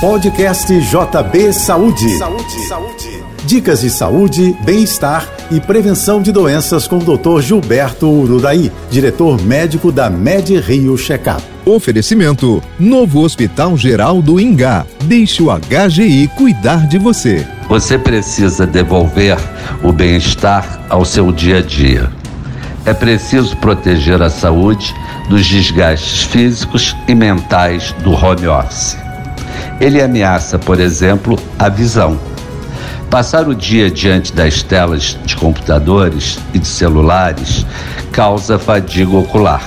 Podcast JB Saúde. Saúde. Saúde. Dicas de saúde, bem-estar e prevenção de doenças com o Dr. Gilberto Urudaí, diretor médico da Med Rio Checkup. Oferecimento: Novo Hospital Geral do Ingá. Deixe o HGI cuidar de você. Você precisa devolver o bem-estar ao seu dia a dia. É preciso proteger a saúde dos desgastes físicos e mentais do home office. Ele ameaça, por exemplo, a visão. Passar o dia diante das telas de computadores e de celulares causa fadiga ocular.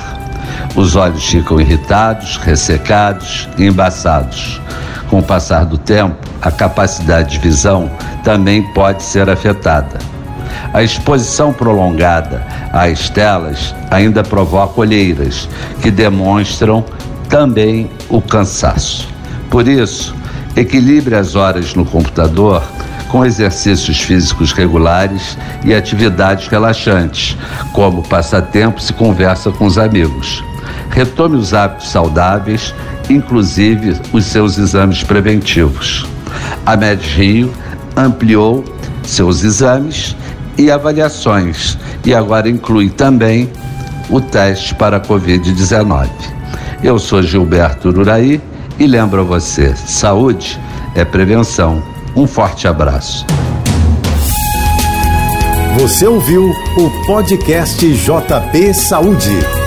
Os olhos ficam irritados, ressecados e embaçados. Com o passar do tempo, a capacidade de visão também pode ser afetada. A exposição prolongada às telas ainda provoca olheiras, que demonstram também o cansaço. Por isso, equilibre as horas no computador com exercícios físicos regulares e atividades relaxantes, como passatempos e conversa com os amigos. Retome os hábitos saudáveis, inclusive os seus exames preventivos. A Med Rio ampliou seus exames e avaliações e agora inclui também o teste para a Covid-19. Eu sou Gilberto Ururaí e lembro a você: saúde é prevenção. Um forte abraço. Você ouviu o podcast JB Saúde.